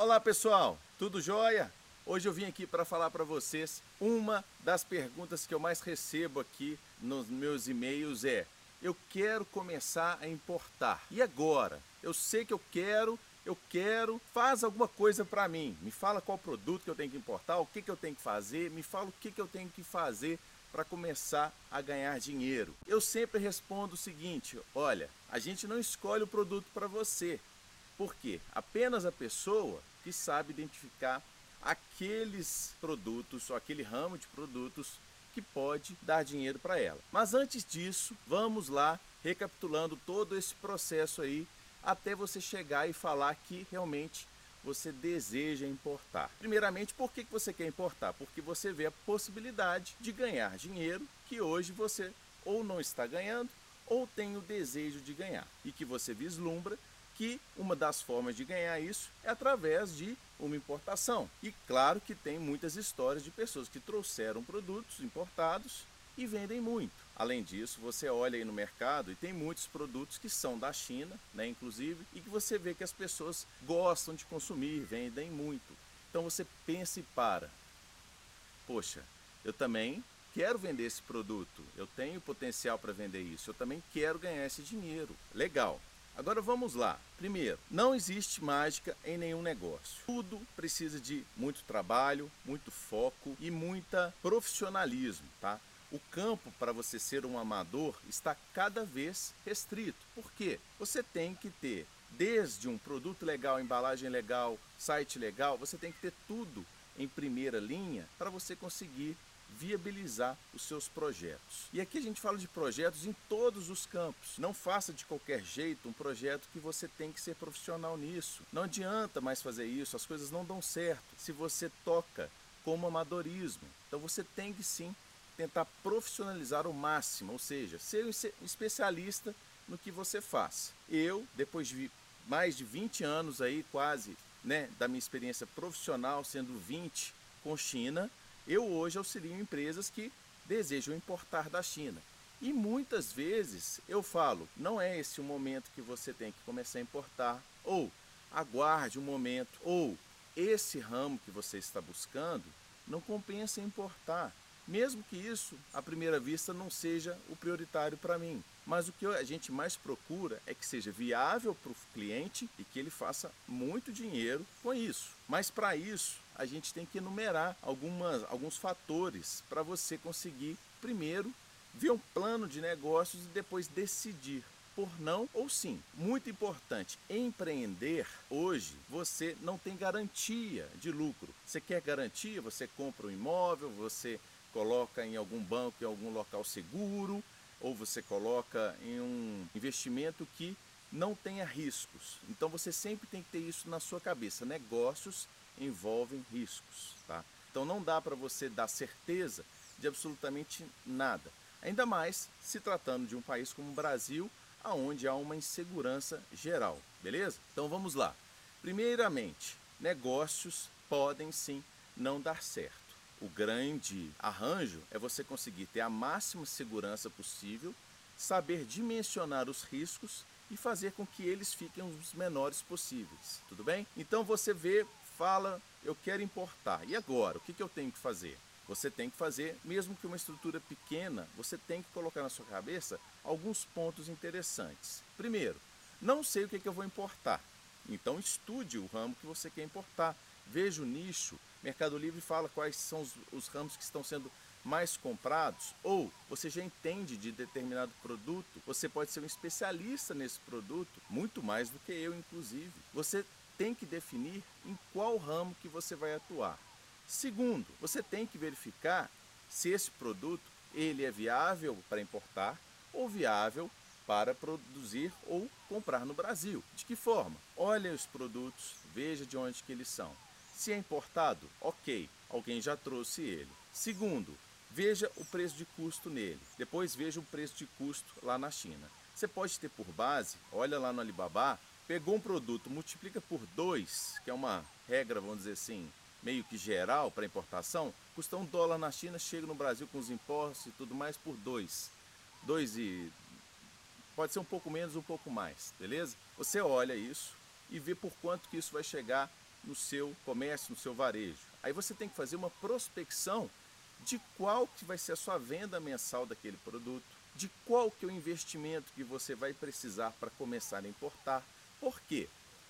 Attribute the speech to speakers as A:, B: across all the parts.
A: Olá pessoal, tudo jóia? Hoje eu vim aqui para falar para vocês uma das perguntas que eu mais recebo aqui nos meus e-mails é eu quero começar a importar. E agora? Eu sei que eu quero, eu quero, faz alguma coisa para mim. Me fala qual produto que eu tenho que importar, o que, que eu tenho que fazer, me fala o que, que eu tenho que fazer para começar a ganhar dinheiro. Eu sempre respondo o seguinte: olha, a gente não escolhe o produto para você. Por quê? Apenas a pessoa que sabe identificar aqueles produtos ou aquele ramo de produtos que pode dar dinheiro para ela. Mas antes disso, vamos lá recapitulando todo esse processo aí até você chegar e falar que realmente você deseja importar. Primeiramente, por que você quer importar? Porque você vê a possibilidade de ganhar dinheiro que hoje você ou não está ganhando ou tem o desejo de ganhar e que você vislumbra que uma das formas de ganhar isso é através de uma importação. E claro que tem muitas histórias de pessoas que trouxeram produtos importados e vendem muito. Além disso, você olha aí no mercado e tem muitos produtos que são da China, né, inclusive, e que você vê que as pessoas gostam de consumir, vendem muito. Então você pensa e para. Poxa, eu também quero vender esse produto, eu tenho potencial para vender isso, eu também quero ganhar esse dinheiro. Legal. Agora vamos lá. Primeiro, não existe mágica em nenhum negócio. Tudo precisa de muito trabalho, muito foco e muita profissionalismo, tá? O campo para você ser um amador está cada vez restrito. Por quê? Você tem que ter desde um produto legal, embalagem legal, site legal, você tem que ter tudo em primeira linha para você conseguir viabilizar os seus projetos. E aqui a gente fala de projetos em todos os campos. Não faça de qualquer jeito um projeto que você tem que ser profissional nisso. Não adianta mais fazer isso, as coisas não dão certo se você toca como amadorismo. Então você tem que sim tentar profissionalizar o máximo, ou seja, ser um especialista no que você faz. Eu, depois de mais de 20 anos aí, quase, né, da minha experiência profissional, sendo 20 com China, eu hoje auxilio empresas que desejam importar da China. E muitas vezes eu falo, não é esse o momento que você tem que começar a importar, ou aguarde um momento, ou esse ramo que você está buscando não compensa importar. Mesmo que isso, à primeira vista, não seja o prioritário para mim. Mas o que a gente mais procura é que seja viável para o cliente e que ele faça muito dinheiro com isso. Mas para isso, a gente tem que enumerar algumas, alguns fatores para você conseguir, primeiro, ver um plano de negócios e depois decidir por não ou sim. Muito importante, empreender hoje você não tem garantia de lucro. Você quer garantia? Você compra um imóvel, você coloca em algum banco, em algum local seguro, ou você coloca em um investimento que não tenha riscos. Então você sempre tem que ter isso na sua cabeça. Negócios envolvem riscos. Tá? Então não dá para você dar certeza de absolutamente nada. Ainda mais se tratando de um país como o Brasil, onde há uma insegurança geral, beleza? Então vamos lá. Primeiramente, negócios podem sim não dar certo. O grande arranjo é você conseguir ter a máxima segurança possível, saber dimensionar os riscos e fazer com que eles fiquem os menores possíveis, tudo bem? Então você vê fala, eu quero importar. E agora, o que, que eu tenho que fazer? Você tem que fazer, mesmo que uma estrutura pequena, você tem que colocar na sua cabeça alguns pontos interessantes. Primeiro, não sei o que, que eu vou importar. Então estude o ramo que você quer importar. Veja o nicho. Mercado Livre fala quais são os, os ramos que estão sendo mais comprados, ou você já entende de determinado produto, você pode ser um especialista nesse produto, muito mais do que eu, inclusive. Você tem que definir em qual ramo que você vai atuar. Segundo, você tem que verificar se esse produto ele é viável para importar ou viável para produzir ou comprar no Brasil. De que forma? Olhe os produtos, veja de onde que eles são. Se é importado, ok, alguém já trouxe ele. Segundo, veja o preço de custo nele. Depois veja o preço de custo lá na China. Você pode ter por base, olha lá no Alibaba, pegou um produto, multiplica por dois, que é uma regra, vamos dizer assim, meio que geral para importação, custa um dólar na China, chega no Brasil com os impostos e tudo mais por dois. Dois e. Pode ser um pouco menos, um pouco mais, beleza? Você olha isso e vê por quanto que isso vai chegar no seu comércio, no seu varejo. Aí você tem que fazer uma prospecção de qual que vai ser a sua venda mensal daquele produto, de qual que é o investimento que você vai precisar para começar a importar. Por quê?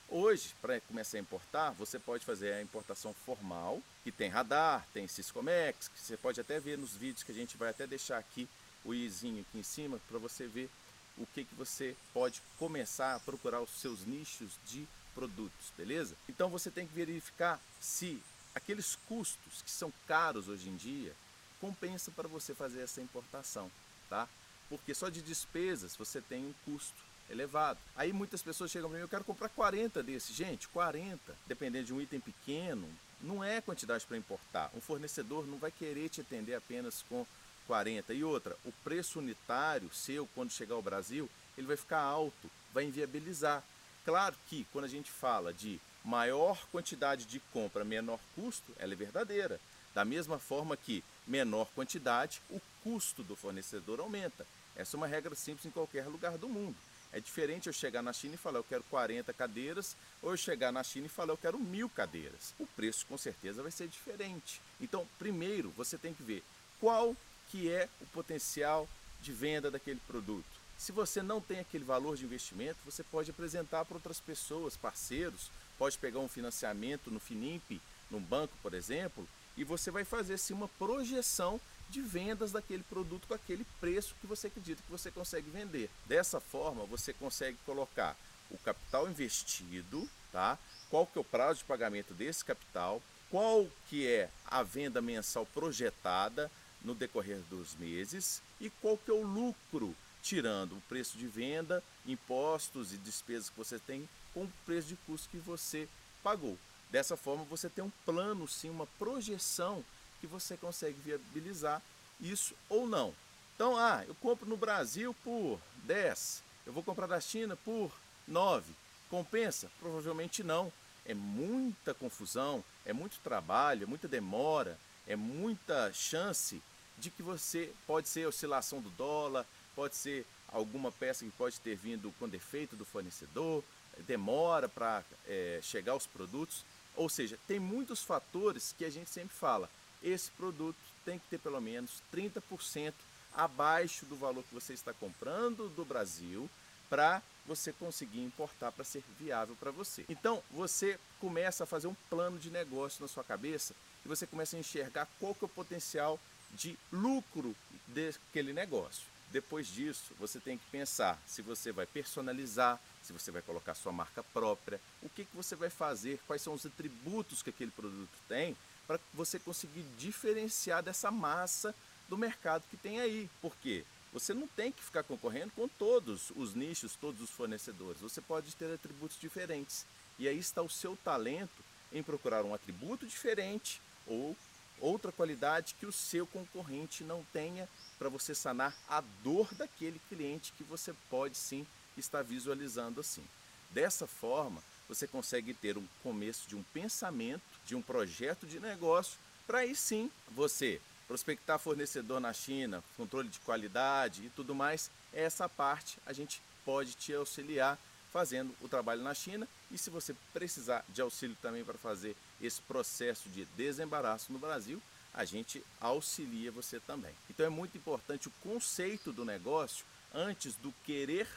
A: Hoje, para começar a importar, você pode fazer a importação formal, que tem radar, tem Syscomex, que você pode até ver nos vídeos que a gente vai até deixar aqui o izinho aqui em cima para você ver o que, que você pode começar a procurar os seus nichos de produtos, beleza? Então você tem que verificar se aqueles custos que são caros hoje em dia compensa para você fazer essa importação, tá? Porque só de despesas você tem um custo elevado. Aí muitas pessoas chegam para mim, eu quero comprar 40 desses. Gente, 40, dependendo de um item pequeno, não é quantidade para importar. Um fornecedor não vai querer te atender apenas com 40. E outra, o preço unitário seu, quando chegar ao Brasil, ele vai ficar alto, vai inviabilizar. Claro que quando a gente fala de maior quantidade de compra, menor custo, ela é verdadeira. Da mesma forma que menor quantidade, o custo do fornecedor aumenta. Essa é uma regra simples em qualquer lugar do mundo. É diferente eu chegar na China e falar eu quero 40 cadeiras, ou eu chegar na China e falar eu quero mil cadeiras. O preço com certeza vai ser diferente. Então, primeiro você tem que ver qual que é o potencial de venda daquele produto. Se você não tem aquele valor de investimento, você pode apresentar para outras pessoas, parceiros, pode pegar um financiamento no Finimp, num banco, por exemplo, e você vai fazer sim uma projeção de vendas daquele produto com aquele preço que você acredita que você consegue vender. Dessa forma, você consegue colocar o capital investido, tá? Qual que é o prazo de pagamento desse capital, qual que é a venda mensal projetada, no decorrer dos meses e qual que é o lucro, tirando o preço de venda, impostos e despesas que você tem com o preço de custo que você pagou. Dessa forma você tem um plano, sim, uma projeção que você consegue viabilizar isso ou não. Então, ah, eu compro no Brasil por 10, eu vou comprar da China por 9. Compensa? Provavelmente não. É muita confusão, é muito trabalho, é muita demora, é muita chance de que você pode ser oscilação do dólar, pode ser alguma peça que pode ter vindo com defeito do fornecedor, demora para é, chegar aos produtos. Ou seja, tem muitos fatores que a gente sempre fala. Esse produto tem que ter pelo menos 30% abaixo do valor que você está comprando do Brasil para você conseguir importar para ser viável para você. Então você começa a fazer um plano de negócio na sua cabeça e você começa a enxergar qual que é o potencial de lucro daquele negócio. Depois disso, você tem que pensar se você vai personalizar, se você vai colocar sua marca própria, o que, que você vai fazer, quais são os atributos que aquele produto tem, para você conseguir diferenciar dessa massa do mercado que tem aí. Por quê? Você não tem que ficar concorrendo com todos os nichos, todos os fornecedores. Você pode ter atributos diferentes. E aí está o seu talento em procurar um atributo diferente ou outra qualidade que o seu concorrente não tenha para você sanar a dor daquele cliente que você pode sim estar visualizando assim. Dessa forma, você consegue ter um começo de um pensamento, de um projeto de negócio, para aí sim você prospectar fornecedor na China, controle de qualidade e tudo mais. Essa parte a gente pode te auxiliar fazendo o trabalho na China e se você precisar de auxílio também para fazer esse processo de desembaraço no Brasil, a gente auxilia você também. Então é muito importante o conceito do negócio antes do querer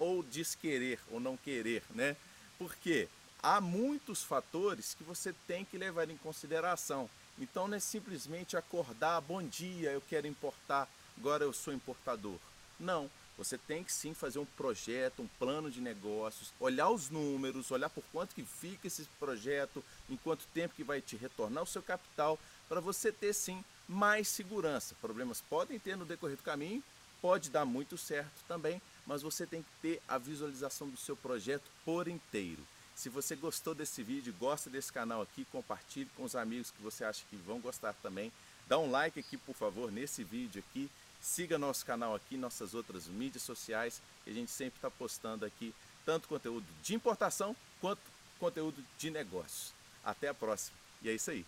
A: ou desquerer ou não querer, né? Porque há muitos fatores que você tem que levar em consideração. Então não é simplesmente acordar, bom dia, eu quero importar, agora eu sou importador. Não, você tem que sim fazer um projeto, um plano de negócios, olhar os números, olhar por quanto que fica esse projeto, em quanto tempo que vai te retornar o seu capital, para você ter sim mais segurança. Problemas podem ter no decorrer do caminho, pode dar muito certo também, mas você tem que ter a visualização do seu projeto por inteiro. Se você gostou desse vídeo, gosta desse canal aqui, compartilhe com os amigos que você acha que vão gostar também. Dá um like aqui, por favor, nesse vídeo aqui Siga nosso canal aqui, nossas outras mídias sociais, que a gente sempre está postando aqui tanto conteúdo de importação quanto conteúdo de negócios. Até a próxima. E é isso aí.